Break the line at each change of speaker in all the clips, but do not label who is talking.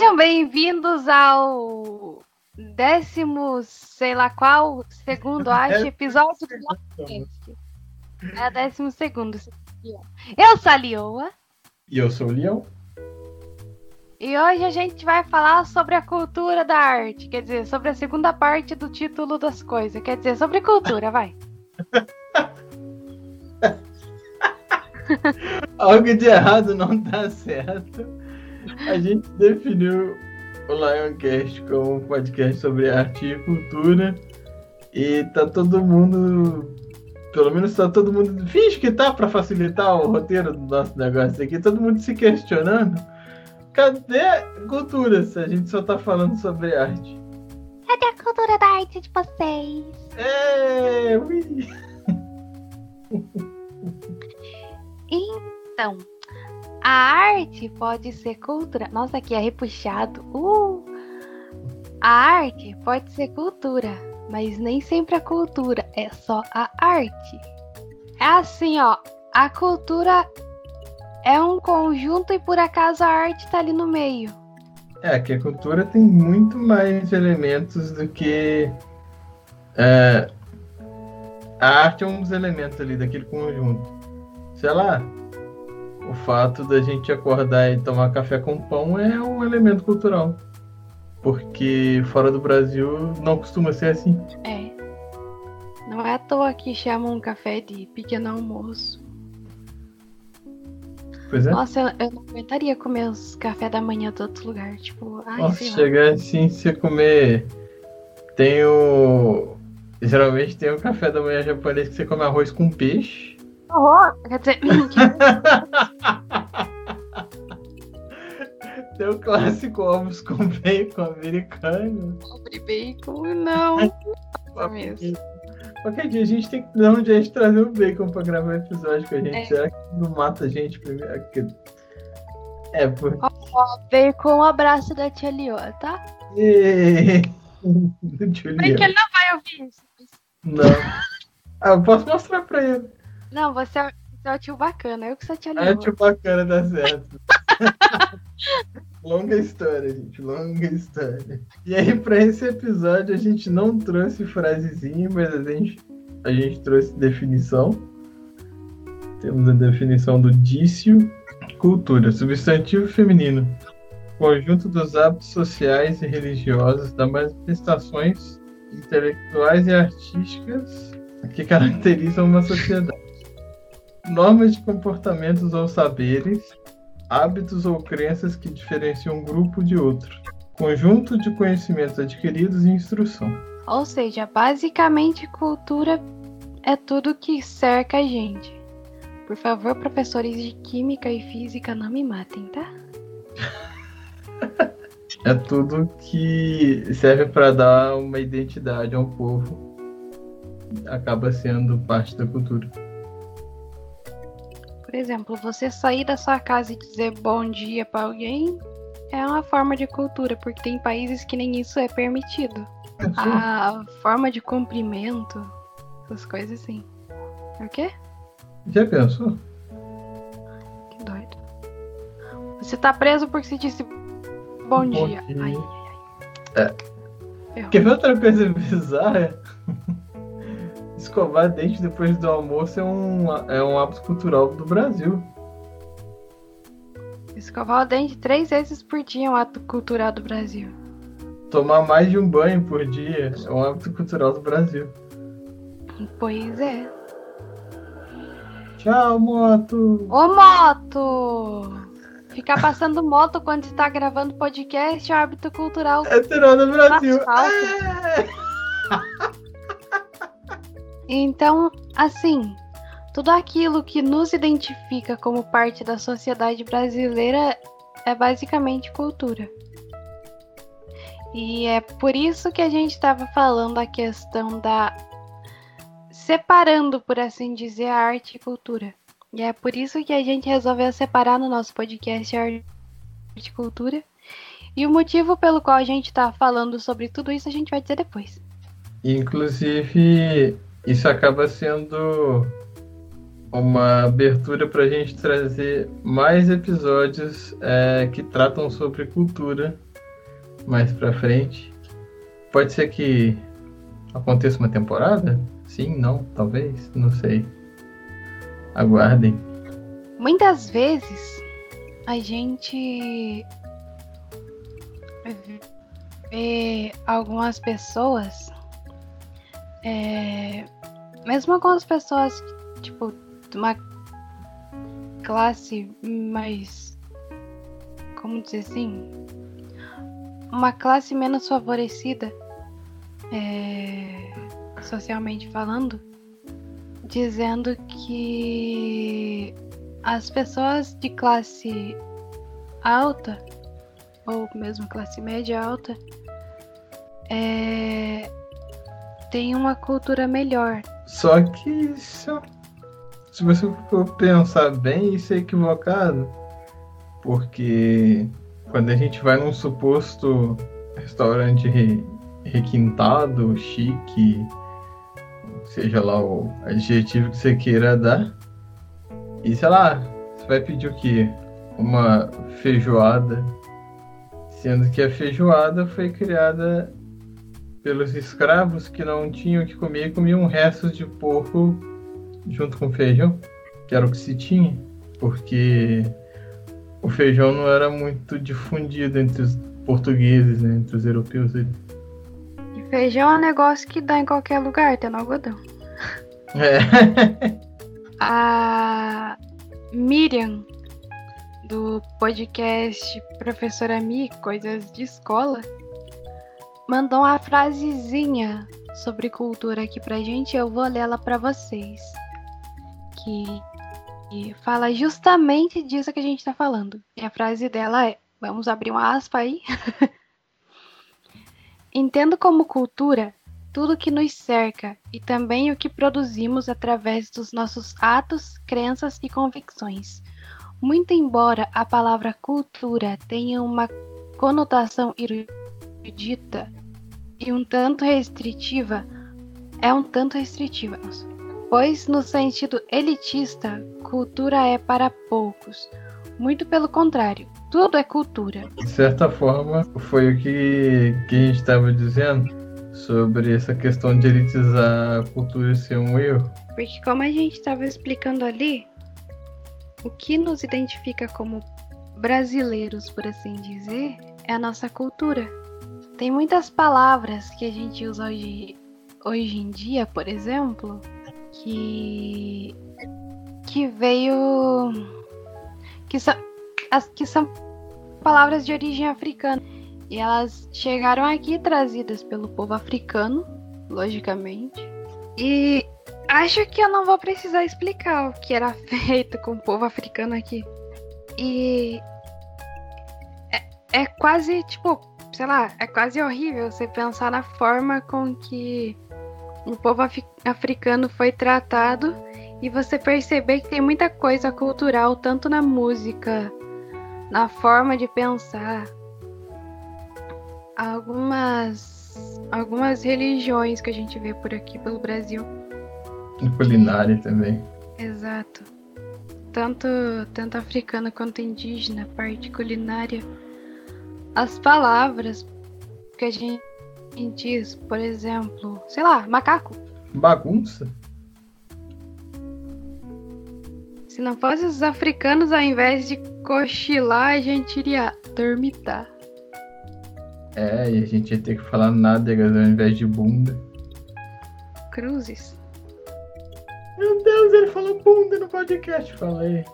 Sejam bem-vindos ao décimo, sei lá qual, segundo, acho, episódio do podcast. É o décimo segundo. Eu sou a Lioa.
E eu sou o Leão.
E hoje a gente vai falar sobre a cultura da arte, quer dizer, sobre a segunda parte do título das coisas, quer dizer, sobre cultura, vai.
Algo de errado não tá certo. A gente definiu o Lioncast como um podcast sobre arte e cultura. E tá todo mundo. Pelo menos tá todo mundo. Finge que tá para facilitar o roteiro do nosso negócio aqui. Todo mundo se questionando. Cadê cultura se a gente só tá falando sobre arte?
Cadê a cultura da arte de vocês?
É, ui.
Então, a arte pode ser cultura. Nossa, aqui é repuxado. Uh! A arte pode ser cultura, mas nem sempre a cultura é só a arte. É assim, ó. A cultura é um conjunto e por acaso a arte tá ali no meio.
É, que a cultura tem muito mais elementos do que. É, a arte é um dos elementos ali daquele conjunto. Sei lá, o fato da gente acordar e tomar café com pão é um elemento cultural. Porque fora do Brasil não costuma ser assim.
É. Não é à toa que chamam um café de pequeno almoço.
Pois é.
Nossa, eu, eu não aguentaria comer os café da manhã de outro lugar. Tipo, ai,
Nossa, chegar assim, você comer. Tem o. Geralmente tem o café da manhã japonês que você come arroz com peixe.
Horror. Quer dizer,
Tem o clássico ovos com bacon americano.
pobre bacon, não. Nossa, mesmo.
Qualquer dia a gente tem que dar um jeito de trazer o bacon pra gravar o episódio com a gente.
É.
Será que não mata a gente primeiro? É, porque.
Ó, bacon, um abraço da tia Lioa, tá?
Ê,
Bem que ele não vai ouvir isso.
Não. Ah, eu posso mostrar pra ele.
Não, você é, você é o tio bacana, eu que sou tia
Ah,
Lioa.
tio bacana, dá certo. longa história, gente, longa história. E aí, pra esse episódio, a gente não trouxe frasezinha, mas a gente, a gente trouxe definição. Temos a definição do dício. Cultura, substantivo feminino. Conjunto dos hábitos sociais e religiosos, das manifestações intelectuais e artísticas que caracterizam uma sociedade normas de comportamentos ou saberes, hábitos ou crenças que diferenciam um grupo de outro, conjunto de conhecimentos adquiridos e instrução.
Ou seja, basicamente cultura é tudo que cerca a gente. Por favor, professores de química e física, não me matem, tá?
É tudo que serve para dar uma identidade ao povo, acaba sendo parte da cultura.
Por exemplo, você sair da sua casa e dizer bom dia pra alguém é uma forma de cultura, porque tem países que nem isso é permitido. A forma de cumprimento, essas coisas assim. É o quê?
Já pensou?
Que doido. Você tá preso porque você disse bom,
Bom
dia.
dia.
Ai,
É.
Ferrou.
Quer ver outra coisa bizarra? Escovar dente depois do almoço é um, é um hábito cultural do Brasil.
Escovar o dente três vezes por dia é um ato cultural do Brasil.
Tomar mais de um banho por dia é um hábito cultural do Brasil.
Pois é.
Tchau, moto!
Ô moto! Ficar passando moto quando você tá gravando podcast é um hábito cultural.
É do Brasil! É!
Então, assim, tudo aquilo que nos identifica como parte da sociedade brasileira é basicamente cultura. E é por isso que a gente estava falando a questão da. separando, por assim dizer, a arte e cultura. E é por isso que a gente resolveu separar no nosso podcast a arte e cultura. E o motivo pelo qual a gente está falando sobre tudo isso a gente vai dizer depois.
Inclusive, isso acaba sendo uma abertura para a gente trazer mais episódios é, que tratam sobre cultura mais pra frente. Pode ser que aconteça uma temporada? Sim, não, talvez, não sei. Aguardem.
Muitas vezes a gente vê algumas pessoas, é, mesmo algumas pessoas, tipo, de uma classe mais. Como dizer assim? Uma classe menos favorecida, é, socialmente falando, dizendo que as pessoas de classe alta, ou mesmo classe média alta, é, tem uma cultura melhor.
Só que isso, se você for pensar bem, isso é equivocado. Porque quando a gente vai num suposto restaurante re, requintado, chique, seja lá o adjetivo que você queira dar, e sei lá, você vai pedir o quê? Uma feijoada, sendo que a feijoada foi criada pelos escravos que não tinham o que comer e comiam restos de porco junto com feijão, que era o que se tinha, porque o feijão não era muito difundido entre os portugueses, né, entre os europeus.
E feijão é um negócio que dá em qualquer lugar, tem no algodão. É. A Miriam, do podcast Professora Mi, Coisas de Escola, mandou uma frasezinha sobre cultura aqui pra gente. Eu vou ler ela pra vocês. Que, que fala justamente disso que a gente tá falando. E a frase dela é: vamos abrir uma aspa aí. Entendo como cultura tudo que nos cerca e também o que produzimos através dos nossos atos, crenças e convicções. Muito embora a palavra cultura tenha uma conotação erudita e um tanto restritiva, é um tanto restritiva, pois no sentido elitista, cultura é para poucos. Muito pelo contrário, tudo é cultura.
De certa forma, foi o que, que a gente estava dizendo sobre essa questão de elitizar a cultura ser um erro.
Porque como a gente estava explicando ali, o que nos identifica como brasileiros, por assim dizer, é a nossa cultura. Tem muitas palavras que a gente usa hoje, hoje em dia, por exemplo, que que veio que são as que são palavras de origem africana e elas chegaram aqui trazidas pelo povo africano, logicamente. E acho que eu não vou precisar explicar o que era feito com o povo africano aqui. E é, é quase tipo sei lá, é quase horrível você pensar na forma com que o povo af africano foi tratado e você perceber que tem muita coisa cultural, tanto na música, na forma de pensar. Algumas, algumas religiões que a gente vê por aqui pelo Brasil.
E culinária também.
Exato. Tanto, tanto africana quanto indígena, parte culinária as palavras que a gente diz, por exemplo, sei lá, macaco.
Bagunça?
Se não fosse os africanos, ao invés de cochilar, a gente iria dormitar.
É, e a gente ia ter que falar nádegas ao invés de bunda.
Cruzes.
Meu Deus, ele falou bunda no podcast, falei.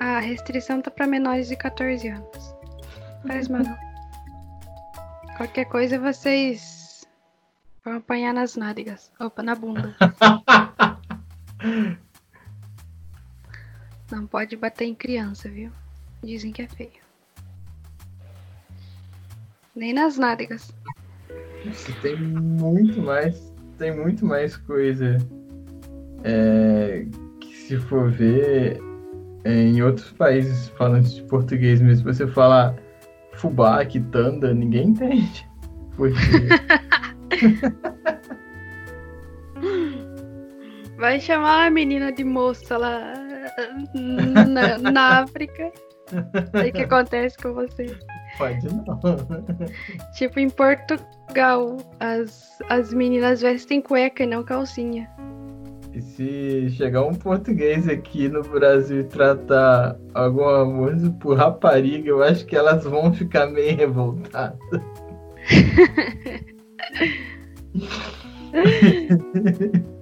A restrição tá para menores de 14 anos. Faz mal. Qualquer coisa vocês vão apanhar nas nádegas. Opa, na bunda. Não pode bater em criança, viu? Dizem que é feio. Nem nas nádegas.
tem muito mais. Tem muito mais coisa. É, que se for ver em outros países falantes de português mesmo, você falar fubá, quitanda, ninguém entende. Porque...
Vai chamar a menina de moça lá na, na África. O que acontece com você?
Pode não.
Tipo, em Portugal, as, as meninas vestem cueca e não calcinha.
E se chegar um português aqui no Brasil e tratar alguma música por rapariga, eu acho que elas vão ficar meio revoltadas.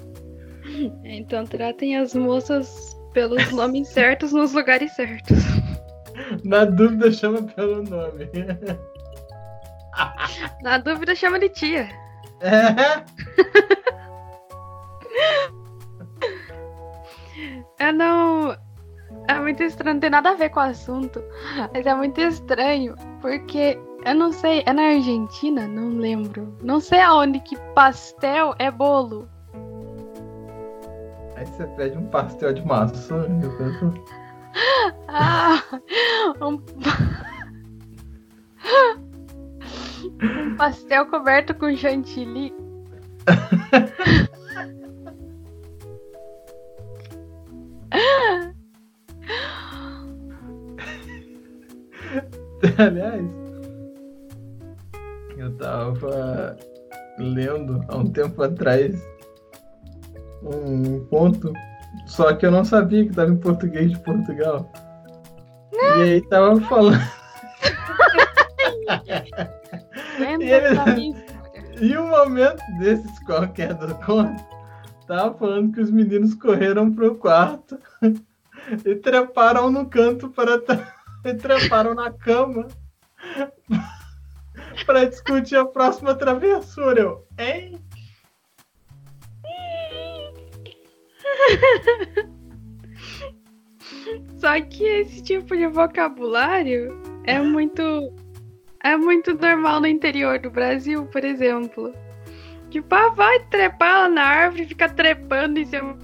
Então tratem as moças pelos nomes certos nos lugares certos.
Na dúvida, chama pelo nome.
Na dúvida, chama de tia.
É.
Eu não. É muito estranho, não tem nada a ver com o assunto. Mas é muito estranho, porque eu não sei, é na Argentina? Não lembro. Não sei aonde que pastel é bolo.
Aí você pede um pastel de maçã. eu penso,
Ah, um... um pastel coberto com chantilly.
Aliás, eu tava lendo há um tempo atrás um conto, só que eu não sabia que tava em português de Portugal. E aí tava falando. E ele-. E um momento desses qualquer do conto, tava falando que os meninos correram pro quarto e treparam no canto para tra- e treparam na cama para discutir a próxima travessura. Eu, hein?
Só que esse tipo de vocabulário é muito é muito normal no interior do Brasil, por exemplo. Tipo, ah, vai trepar lá na árvore, fica trepando em cima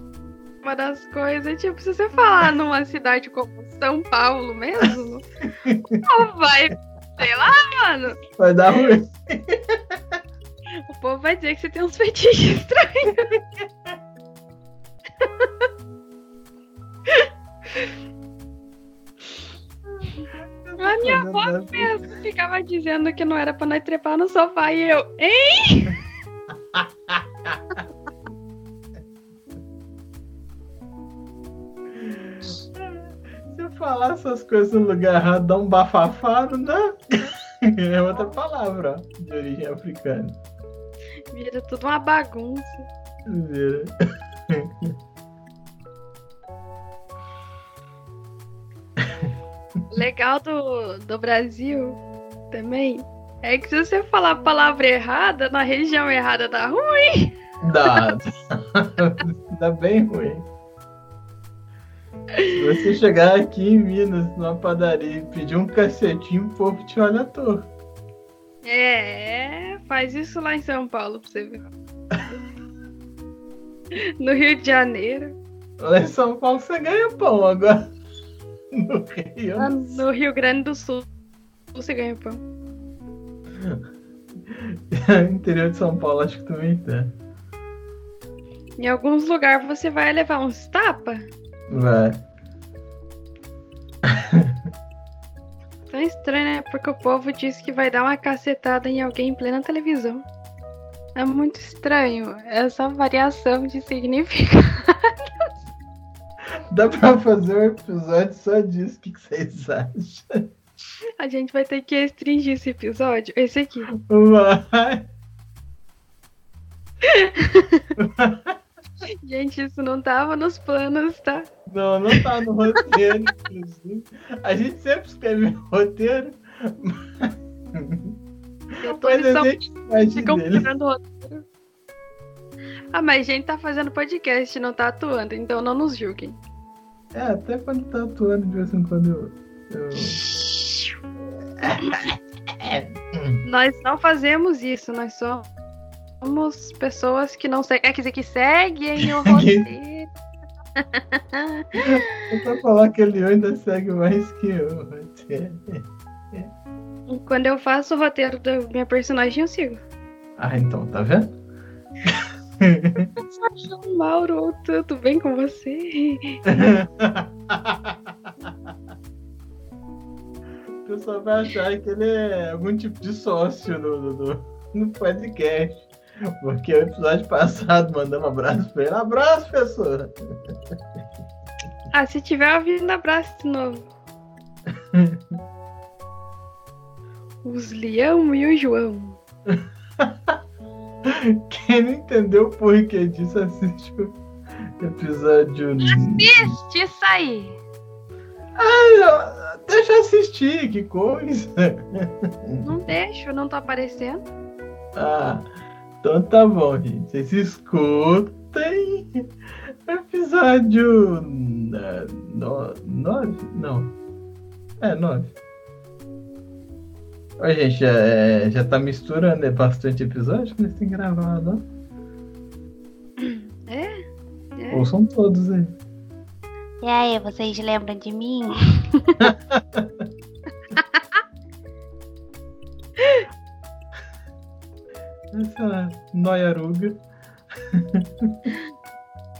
das coisas. Tipo, se você falar numa cidade como São Paulo mesmo, o povo vai, sei lá, mano.
Vai dar ruim.
O povo vai dizer que você tem uns fetiches estranhos. A minha avó mesmo ficava dizendo que não era pra nós trepar no sofá e eu, hein?
falar essas coisas no lugar errado, dá um bafafá, não dá? É outra palavra ó, de origem africana.
Vira tudo uma bagunça.
Vira.
Legal do, do Brasil também é que se você falar a palavra errada na região errada dá ruim.
Dá. Dá bem ruim. Se você chegar aqui em Minas, numa padaria, e pedir um cacetinho, o povo te olha à toa.
É, faz isso lá em São Paulo pra você ver. No Rio de Janeiro.
Lá em São Paulo você ganha pão, agora no Rio.
Lá no Rio Grande do Sul você ganha pão.
No interior de São Paulo acho que também tem.
Em alguns lugares você vai levar uns tapa.
Vai.
Tão estranho, né? Porque o povo diz que vai dar uma cacetada em alguém em plena televisão. É muito estranho essa variação de significado.
Dá pra fazer um episódio só disso. O que que vocês acham?
A gente vai ter que restringir esse episódio. Esse aqui.
Vai.
Gente, isso não tava nos planos, tá?
Não, não tá no roteiro, inclusive. A gente sempre escreve roteiro,
Eu tô
mas a
só
gente
ficam
dele.
furando o roteiro. Ah, mas a gente tá fazendo podcast, não tá atuando, então não nos julguem.
É, até quando tá atuando, de vez em quando eu. eu...
Nós não fazemos isso, nós somos pessoas que não seguem. É, quer dizer, que seguem o roteiro.
Eu pra falar que ele ainda segue mais que eu. roteiro.
Quando eu faço o roteiro da minha personagem, eu sigo.
Ah, então, tá vendo?
Mauro, tudo bem com você?
pessoal vai achar que ele é algum tipo de sócio no, no, no podcast. Porque o episódio passado mandamos um abraço pra ele. Abraço, pessoa!
Ah, se tiver ouvindo, abraço de novo. Os Leão e o João.
Quem não entendeu o porquê disso, assiste o episódio.
Assiste isso aí!
Deixa eu assistir, que coisa!
Não deixo, não tá aparecendo.
Ah, então tá bom, gente. Vocês escutem o episódio 9? Não. É, 9. Oi, gente, já, é, já tá misturando é bastante episódio que nós temos gravado,
ó. É? é.
Ou são todos aí.
E aí, vocês lembram de mim?
noiaruga.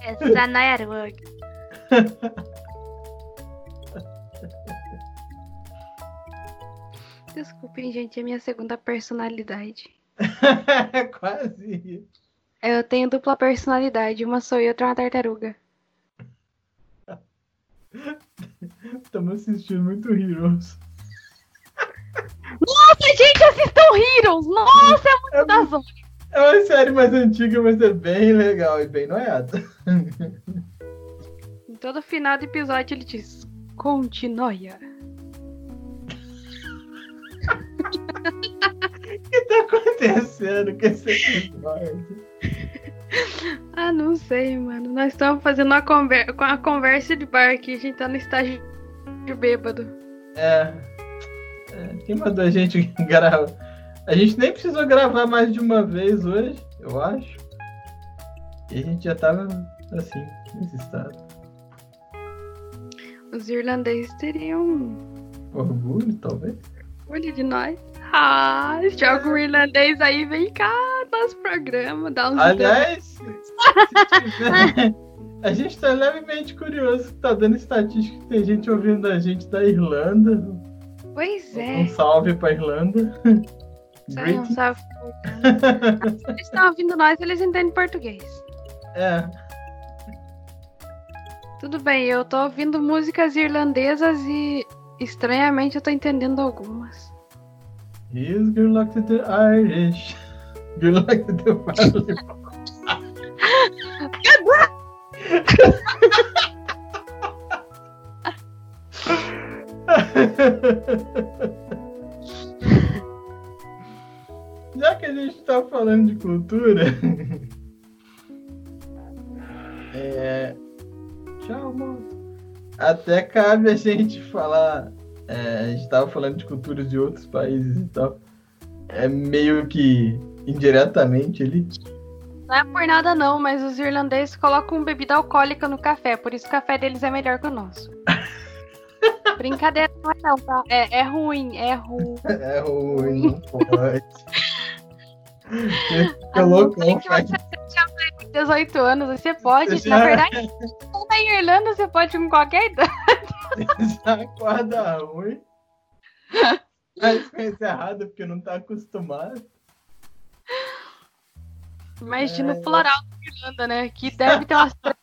Essa noiaruga. Desculpem, gente, é minha segunda personalidade.
Quase.
Eu tenho dupla personalidade, uma sou eu e outra é uma tartaruga.
Estamos assistindo muito Heroes.
Nossa, gente, assistam Heroes! Nossa, é muito é, da zona.
É uma série mais antiga, mas é bem legal e bem noiada.
Em todo final do episódio ele diz: Continue.
O que tá acontecendo com esse episódio?
Ah, não sei, mano. Nós estamos fazendo uma, conver uma conversa de bar aqui. A gente tá no estágio de bêbado.
É. é. Quem mandou a gente gravar? A gente nem precisou gravar mais de uma vez hoje, eu acho. E a gente já tava assim, nesse estado.
Os irlandeses teriam.
Orgulho, talvez.
Orgulho de nós. Ah, joga o irlandês aí, vem cá, nosso programa, dá uns.
Aliás, a gente tá levemente curioso, tá dando estatística que tem gente ouvindo a gente da Irlanda.
Pois é.
Um salve pra Irlanda.
um salve. Se eles estão ouvindo nós, eles entendem português.
É.
Tudo bem, eu tô ouvindo músicas irlandesas e estranhamente eu tô entendendo algumas.
He's good luck to the Irish. Good luck to the volleyball. Já a gente tá falando de cultura. é... Tchau, moço. Até cabe a gente falar é, a gente estava falando de culturas de outros países e tal. É meio que indiretamente ali.
Não é por nada não, mas os irlandeses colocam bebida alcoólica no café, por isso o café deles é melhor que o nosso. Brincadeira não é não, tá? É, é ruim, é ruim.
É ruim, não pode. Fica loucão,
que você já 18 anos, você pode. Você na já... verdade, na Irlanda você pode com qualquer idade.
Já acorda ruim. Mas pensa errado porque não tá acostumado.
Imagina é... o floral da Irlanda, né? Que deve ter umas três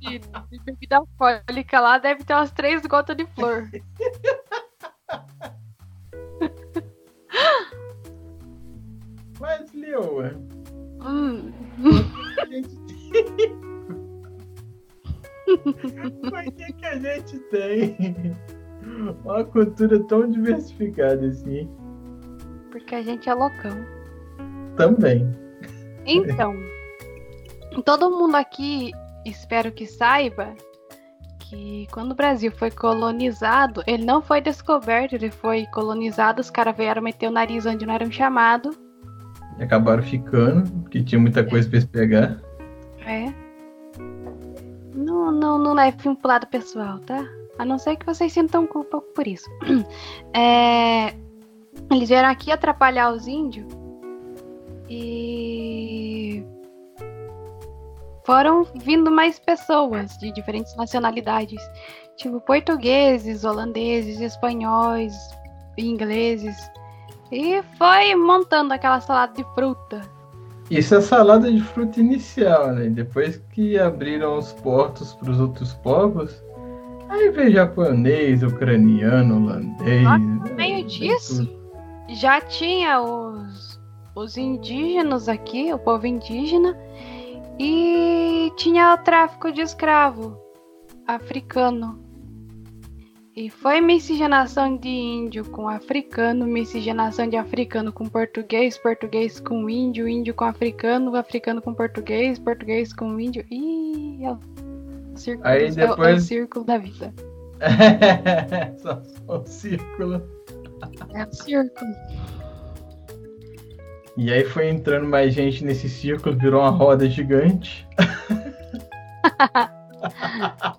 de, de bebida alcoólica lá, deve ter umas três gotas de flor.
Mas, Leoa.
Hum.
Por que, que a gente tem uma cultura tão diversificada assim?
Porque a gente é loucão.
Também.
Então, todo mundo aqui, espero que saiba, que quando o Brasil foi colonizado, ele não foi descoberto, ele foi colonizado, os caras vieram meter o nariz onde não eram chamados.
E acabaram ficando, porque tinha muita coisa pra eles pegar.
É. Não, não, não leve pro lado pessoal, tá? A não ser que vocês sintam culpa por isso. É, eles vieram aqui atrapalhar os índios e foram vindo mais pessoas de diferentes nacionalidades, tipo portugueses, holandeses, espanhóis, ingleses. E foi montando aquela salada de fruta.
Isso é salada de fruta inicial, né? Depois que abriram os portos para os outros povos, aí veio japonês, ucraniano, holandês.
No meio disso, já tinha os, os indígenas aqui, o povo indígena, e tinha o tráfico de escravo africano. E foi miscigenação de índio com africano, miscigenação de africano com português, português com índio, índio com africano, africano com português, português com índio. Ih, é o círculo,
Aí
do-
depois-
é o círculo da vida.
só, só um círculo.
É o círculo.
E aí foi entrando mais gente nesse círculo, virou uma roda gigante.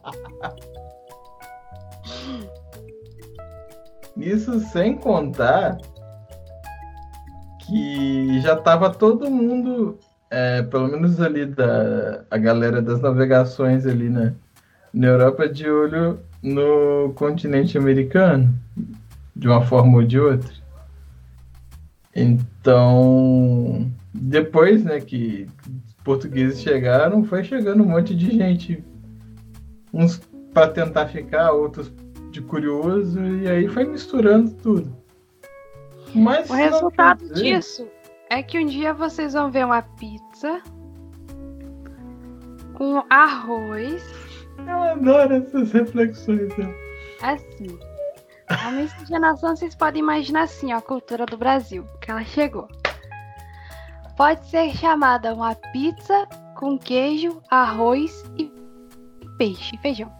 Isso sem contar que já tava todo mundo, é, pelo menos ali da a galera das navegações ali na, na Europa, de olho no continente americano, de uma forma ou de outra. Então, depois né, que os portugueses chegaram, foi chegando um monte de gente. Uns para tentar ficar, outros de curioso, e aí foi misturando tudo. Mas
O resultado
dizer-
disso é que um dia vocês vão ver uma pizza com arroz,
Eu adoro essas reflexões. né?
assim. A miscigenação vocês podem imaginar assim, ó, a cultura do Brasil, que ela chegou. Pode ser chamada uma pizza com queijo, arroz e peixe, feijão.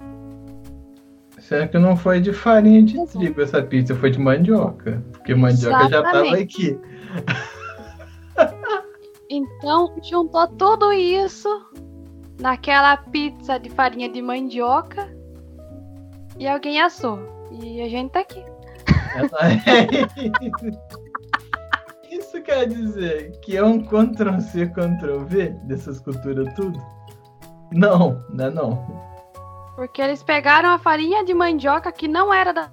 Será que não foi de farinha de
Exato.
trigo essa pizza? Foi de mandioca. Porque mandioca já tava
Exatamente.
aqui.
Então, juntou tudo isso naquela pizza de farinha de mandioca e alguém assou. E a gente tá aqui.
Isso quer dizer que é um Ctrl-C, Ctrl-V dessas culturas tudo? Não, não é não.
Porque eles pegaram a farinha de mandioca que não era da,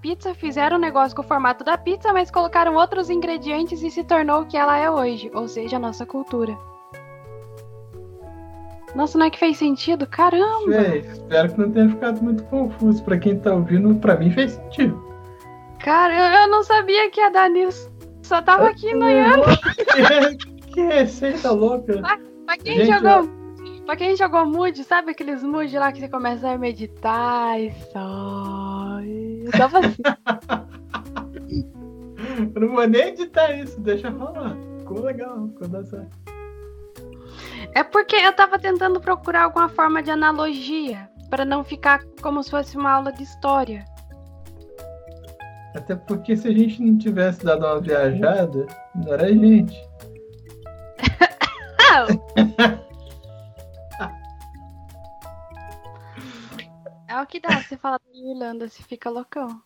pizza, fizeram um negócio com o formato da pizza, mas colocaram outros ingredientes e se tornou o que ela é hoje, ou seja, a nossa cultura. Nossa, não é que fez sentido? Caramba!
Fez. Espero que não tenha ficado muito confuso. Pra quem tá ouvindo, pra mim fez sentido.
Cara, eu, não sabia que ia dar nisso. Só tava aqui noiando.
que receita louca.
Pra quem
Gente,
jogou. Pra quem jogou mood, sabe aqueles mood lá que você começa a meditar e só. Eu tava assim.
Eu não vou nem editar isso, deixa rolar. Ficou legal, ficou dando certo.
É porque eu tava tentando procurar alguma forma de analogia pra não ficar como se fosse uma aula de história.
Até porque se a gente não tivesse dado uma viajada, não era a gente.
O que dá, você fala da Irlanda, você fica loucão.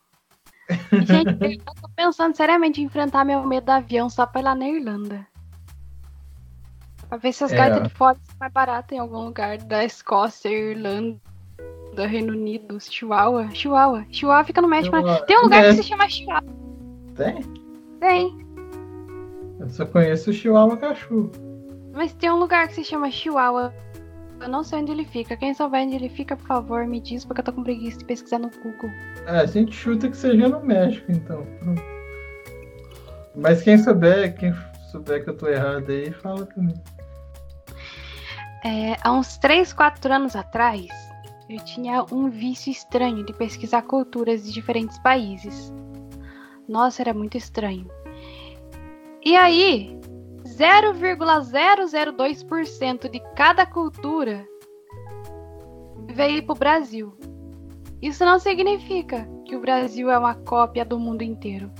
E, Gente, eu tô pensando seriamente em enfrentar meu medo do avião só pra ir lá na Irlanda. Pra ver se as
É.
gaitas de fora são mais baratas em algum lugar da Escócia, Irlanda, do Reino Unido, Chihuahua. Chihuahua. Chihuahua fica no México.
Chihuahua.
Tem um lugar
É.
que se chama Chihuahua.
Tem?
Tem.
Eu só conheço o Chihuahua cachorro.
Mas tem um lugar que se chama Chihuahua. Eu não sei onde ele fica. Quem souber onde ele fica, por favor, me diz, porque eu tô com preguiça de pesquisar no Google.
É, a gente chuta que seja no México, então. Mas quem souber, quem souber que eu tô errado aí, fala comigo.
É, há uns 3, 4 anos atrás, eu tinha um vício estranho de pesquisar culturas de diferentes países. Nossa, era muito estranho. E aí, 0,002% de cada cultura veio pro Brasil. Isso não significa que o Brasil é uma cópia do mundo inteiro.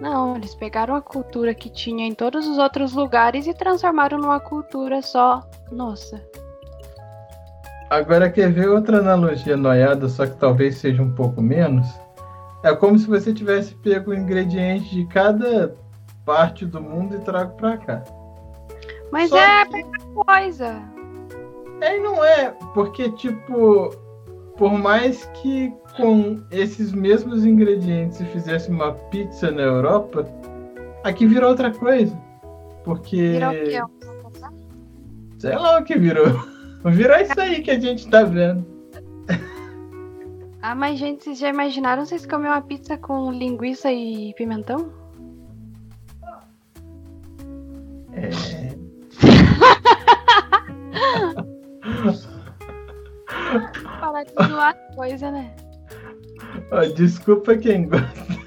Não, eles pegaram a cultura que tinha em todos os outros lugares e transformaram numa cultura só nossa.
Agora quer ver outra analogia noiada, só que talvez seja um pouco menos? É como se você tivesse pego o ingrediente de cada parte do mundo e trago pra cá.
Mas
Só
é
que-
a mesma coisa.
Aí não é, porque tipo, por mais que com esses mesmos ingredientes se fizesse uma pizza na Europa, aqui virou outra coisa. Porque.
Virou o quê?
Sei lá o que virou. Virou isso aí que a gente tá vendo.
Ah, mas gente, vocês já imaginaram vocês comer uma pizza com linguiça e pimentão?
É.
Falar de zoar coisa, né?
Ó, desculpa quem gosta.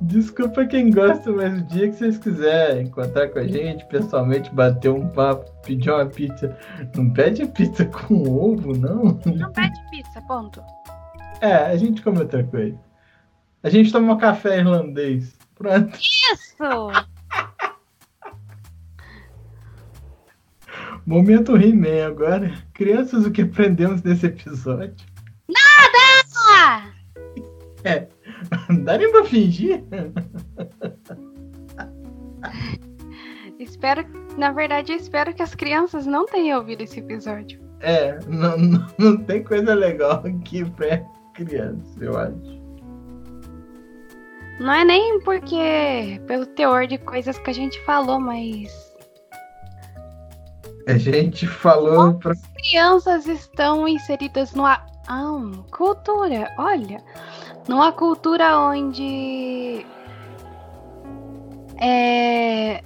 Desculpa quem gosta, mas o dia que vocês quiserem encontrar com a gente, pessoalmente, bater um papo, pedir uma pizza. Não pede pizza com ovo, não?
Não pede pizza, ponto.
É, a gente come outra coisa. A gente toma um café irlandês. Pronto.
Isso!
Momento He-Man agora. Crianças, o que aprendemos nesse episódio?
Ah!
É. Dá nem pra fingir?
Espero, na verdade, eu espero que as crianças não tenham ouvido esse episódio.
É, não, não, não tem coisa legal aqui pra criança, eu acho.
Não é nem porque pelo teor de coisas que a gente falou, mas
A gente falou pra.
crianças estão inseridas numa ah, cultura, olha, numa cultura onde é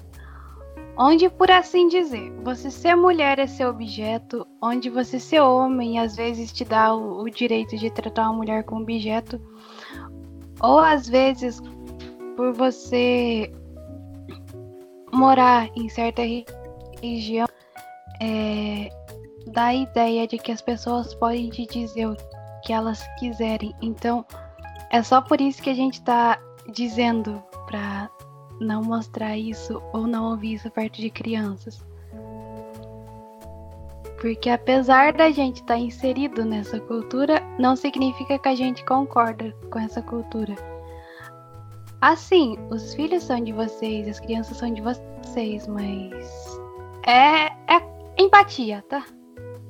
onde por assim dizer, você ser mulher é seu objeto, onde você ser homem às vezes te dá o, o direito de tratar uma mulher como objeto, ou às vezes por você morar em certa re- região é, dá a ideia de que as pessoas podem te dizer o que elas quiserem. Então, é só por isso que a gente tá dizendo pra não mostrar isso ou não ouvir isso perto de crianças. Porque apesar da gente estar inserido nessa cultura, não significa que a gente concorda com essa cultura. Assim, os filhos são de vocês, as crianças são de vocês, mas é, é empatia, tá?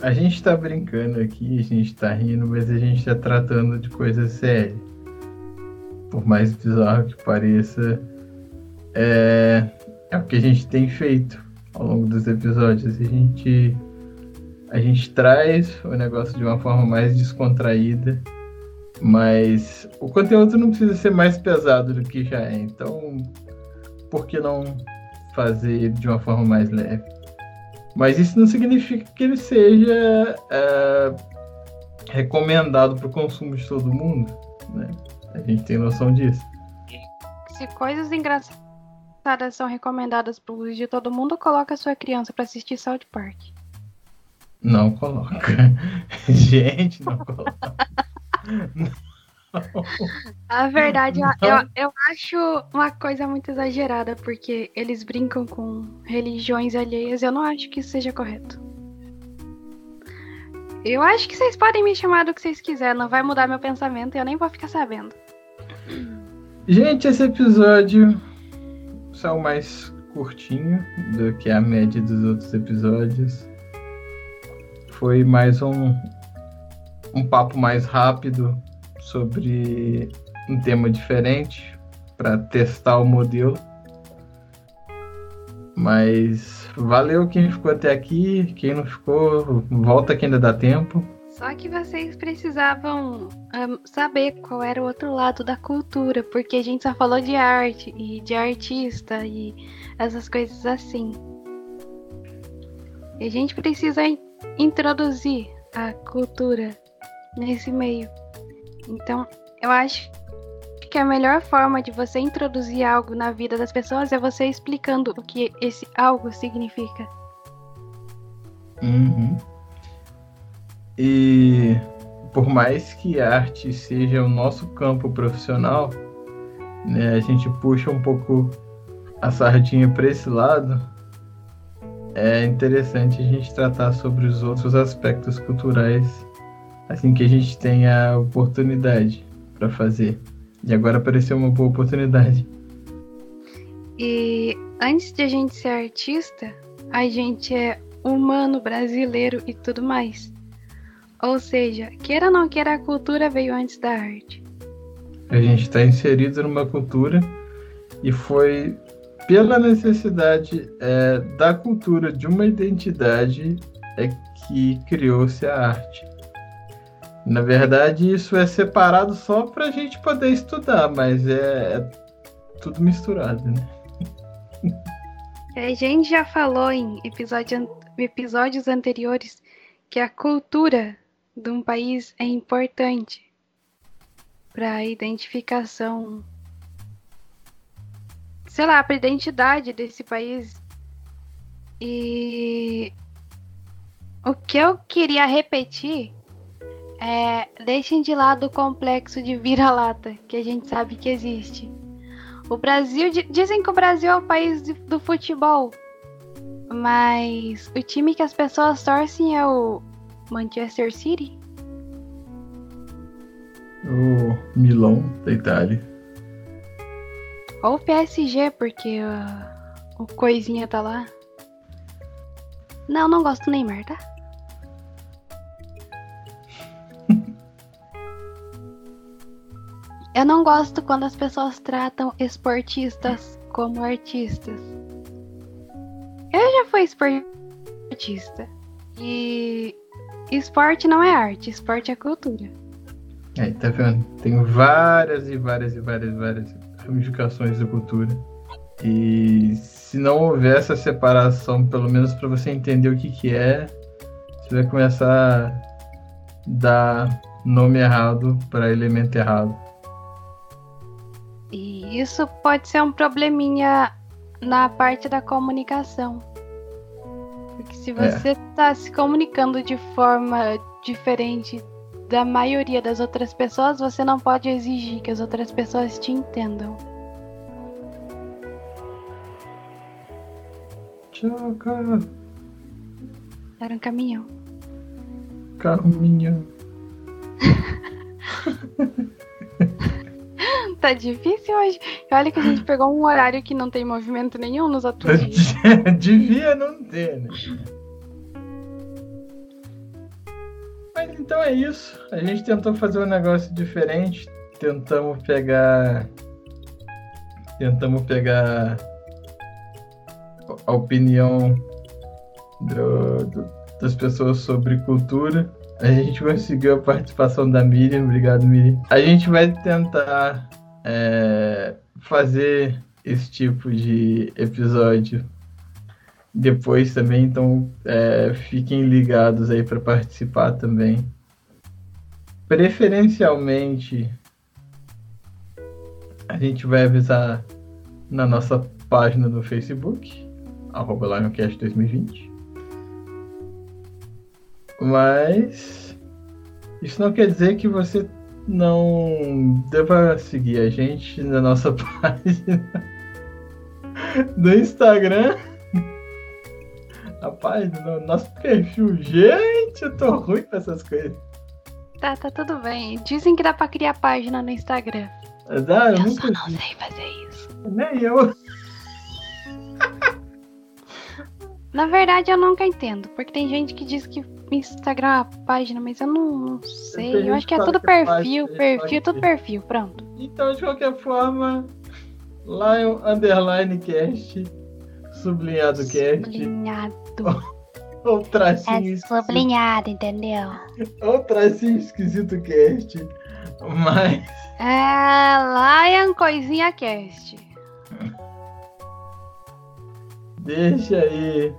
A gente tá brincando aqui, a gente tá rindo, mas a gente tá tratando de coisa séria. Por mais bizarro que pareça, é, é o que a gente tem feito ao longo dos episódios. A gente, a gente traz o negócio de uma forma mais descontraída, mas o conteúdo não precisa ser mais pesado do que já é. Então, por que não fazer de uma forma mais leve? Mas isso não significa que ele seja é, recomendado para o consumo de todo mundo. Né? A gente tem noção disso.
Se coisas engraçadas são recomendadas pro uso de todo mundo, coloca a sua criança pra assistir South Park.
Não coloca. gente, não coloca.
A verdade, eu, eu, eu acho uma coisa muito exagerada, porque eles brincam com religiões alheias. Eu não acho que isso seja correto. Eu acho que vocês podem me chamar do que vocês quiserem, não vai mudar meu pensamento e eu nem vou ficar sabendo.
Gente, esse episódio saiu mais curtinho do que a média dos outros episódios. Foi mais um, um papo mais rápido sobre um tema diferente para testar o modelo. Mas valeu quem ficou até aqui, quem não ficou, volta que ainda dá tempo.
Só que vocês precisavam ahn, saber qual era o outro lado da cultura, porque a gente só falou de arte e de artista e essas coisas assim. E a gente precisa in- introduzir a cultura nesse meio. Então, eu acho que a melhor forma de você introduzir algo na vida das pessoas é você explicando o que esse algo significa.
Uhum. E por mais que a arte seja o nosso campo profissional, né, a gente puxa um pouco a sardinha para esse lado. É interessante a gente tratar sobre os outros aspectos culturais assim que a gente tem a oportunidade para fazer. E agora apareceu uma boa oportunidade.
E antes de a gente ser artista, a gente é humano, brasileiro e tudo mais. Ou seja, queira ou não queira, a cultura veio antes da arte.
A gente está inserido numa cultura e foi pela necessidade é, da cultura de uma identidade é que criou-se a arte. Na verdade, isso é separado só para a gente poder estudar, mas é, é tudo misturado, né?
A gente já falou em episódio, episódios anteriores que a cultura de um país é importante para a identificação, sei lá, para a identidade desse país. E o que eu queria repetir é deixem de lado o complexo de vira-lata que a gente sabe que existe. O Brasil. Dizem que o Brasil é o país do futebol. Mas o time que as pessoas torcem é o Manchester City?
O Milão da Itália.
Ou o PSG, porque uh, o Coisinha tá lá. Não, não gosto do Neymar, tá? Eu não gosto quando as pessoas tratam esportistas como artistas. Eu já fui esportista. E esporte não é arte, esporte é cultura.
É, tá vendo? Tem várias e várias e várias e várias ramificações da cultura. E se não houver essa separação, pelo menos para você entender o que, que é, você vai começar a dar nome errado para elemento errado.
E isso pode ser um probleminha na parte da comunicação. Porque se você está é. se comunicando de forma diferente da maioria das outras pessoas, você não pode exigir que as outras pessoas te entendam.
Tchau, cara.
Era um caminhão.
Caminhão.
tá difícil hoje. Olha que a gente pegou um horário que não tem movimento nenhum nos
dias. Devia não ter, né? Mas então é isso. A gente tentou fazer um negócio diferente. Tentamos pegar. Tentamos pegar a opinião do, do, das pessoas sobre cultura. A gente conseguiu a participação da Miriam. Obrigado, Miriam. A gente vai tentar é, fazer esse tipo de episódio depois também, então é, fiquem ligados aí para participar também. Preferencialmente, a gente vai avisar na nossa página no Facebook, arroba Lioncast 2020. Mas isso não quer dizer que você não deva seguir a gente na nossa página do Instagram. A página do nosso perfil. Gente, eu tô ruim com essas coisas.
Tá, tá tudo bem. Dizem que dá pra criar página no Instagram.
Dá,
eu, eu só não sei fazer isso.
Nem eu.
Na verdade, eu nunca entendo. Porque tem gente que diz que Instagram é a página, mas eu não, não sei. Eu acho que é tudo perfil, perfil, tudo perfil, pronto.
Então, de qualquer forma, Lion Underline Cast, sublinhado Cast.
Sublinhado.
Ou tracinho.
É sublinhado, entendeu?
Ou tracinho esquisito cast. Mas.
É Lion Coisinha Cast.
Deixa aí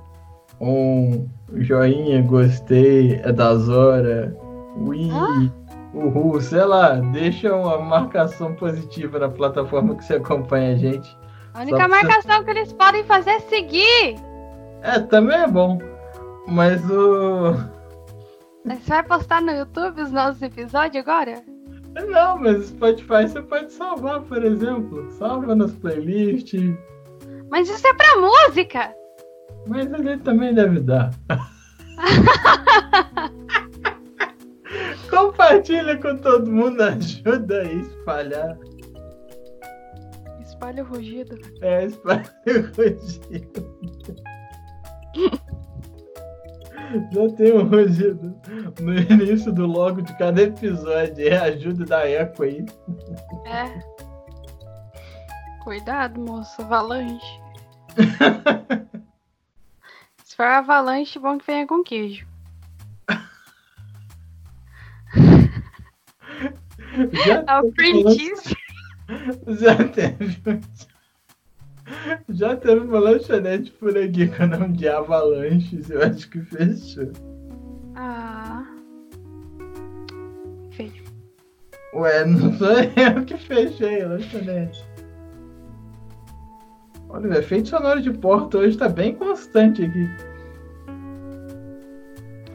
um joinha, gostei, é das horas, ui, ah? uhul, sei lá, deixa uma marcação positiva na plataforma que você acompanha a gente.
A única marcação você... que eles podem fazer é seguir.
É, também é bom. Mas o.
Você vai postar no YouTube os nossos episódios agora?
Não, mas Spotify você pode salvar, por exemplo. Salva nas playlists.
Mas isso é pra música!
Mas ele também deve dar. Compartilha com todo mundo, ajuda a espalhar.
Espalha o rugido.
É, espalha o rugido. Já tem um rugido no início do logo de cada episódio. É ajuda da eco aí.
É. Cuidado, moço. Avalanche. For avalanche, bom que venha com queijo.
Já
É
teve-
cheese.
Já teve. Já teve uma lanchonete por aqui com o nome de Avalanches. Eu acho que fechou.
Ah. Feio.
Ué, não sou eu que fechei a lanchonete. Olha, o efeito sonoro de porta hoje tá bem constante aqui.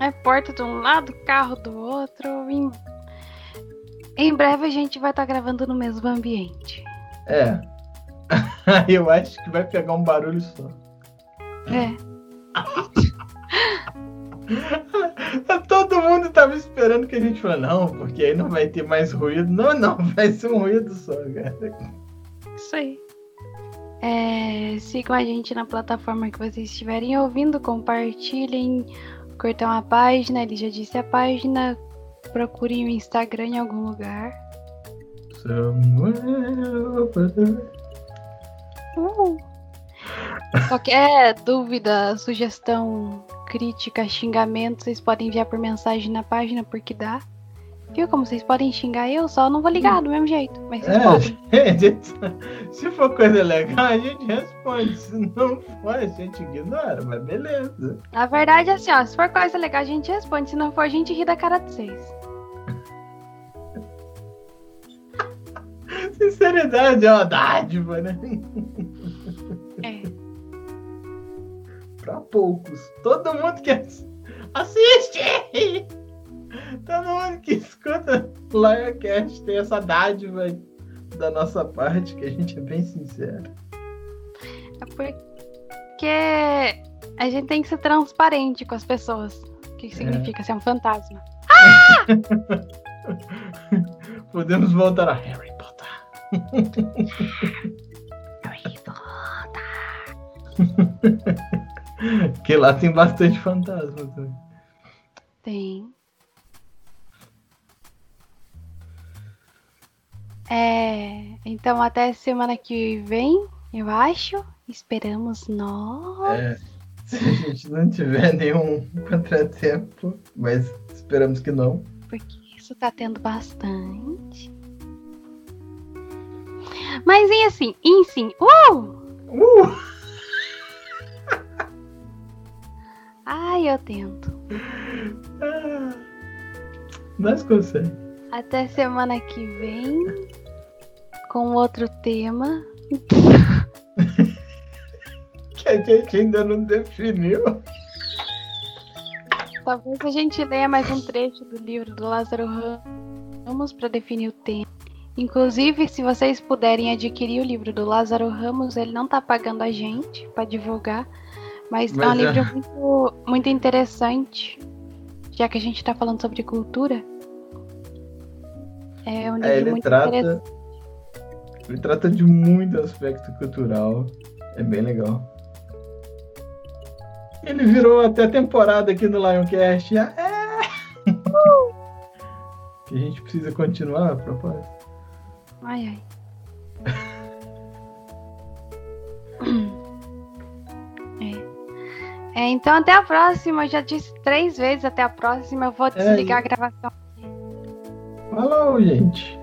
É porta de um lado, carro do outro. Em, em breve a gente vai estar gravando no mesmo ambiente.
É. Eu acho que vai pegar um barulho só.
É.
Todo mundo tava esperando que a gente falasse, não, porque aí não vai ter mais ruído. Não, não, vai ser um ruído só, cara.
Isso aí. É, sigam a gente na plataforma que vocês estiverem ouvindo, compartilhem, curtam a página, ele já disse a página, procurem o Instagram em algum lugar. Uh. Qualquer dúvida, sugestão, crítica, xingamento, vocês podem enviar por mensagem na página, porque dá. Viu como vocês podem xingar eu? Só não vou ligar do mesmo jeito, mas vocês podem.
É, gente, se for coisa legal, a gente responde. Se não for, a gente ignora, mas beleza.
Na verdade, assim, ó, se for coisa legal, a gente responde. Se não for, a gente ri da cara de vocês.
Sinceridade é uma dádiva, né?
É.
Pra poucos. Todo mundo que ass- assiste! Todo mundo que escuta Lioncast tem essa dádiva da nossa parte, que a gente é bem sincero.
É porque a gente tem que ser transparente com as pessoas. O que que significa ser um fantasma?
Podemos voltar a Harry Potter. que lá tem bastante fantasma também.
Tem. É, então até semana que vem, eu acho. Esperamos nós.
É, se a gente não tiver nenhum contratempo, mas esperamos que não.
Porque isso tá tendo bastante. Mas em assim, em sim. Uh!
Uh!
Ai, eu tento.
Ah, nós conseguimos.
Até semana que vem. Com outro tema.
Que a gente ainda não definiu.
Talvez a gente leia mais um trecho do livro do Lázaro Ramos para definir o tema. Inclusive, se vocês puderem adquirir o livro do Lázaro Ramos, ele não tá pagando a gente para divulgar, mas, é um
Mas é-
livro muito, muito interessante, já que a gente tá falando sobre cultura. É um livro
É, ele
muito
trata.
interessante.
Ele trata de muito aspecto cultural. É bem legal. Ele virou até temporada aqui no Lioncast. É! Que a gente precisa continuar a propósito.
Ai, ai. É. É, então até a próxima. Eu já disse três vezes até a próxima. Eu vou desligar a gravação.
Falou, gente.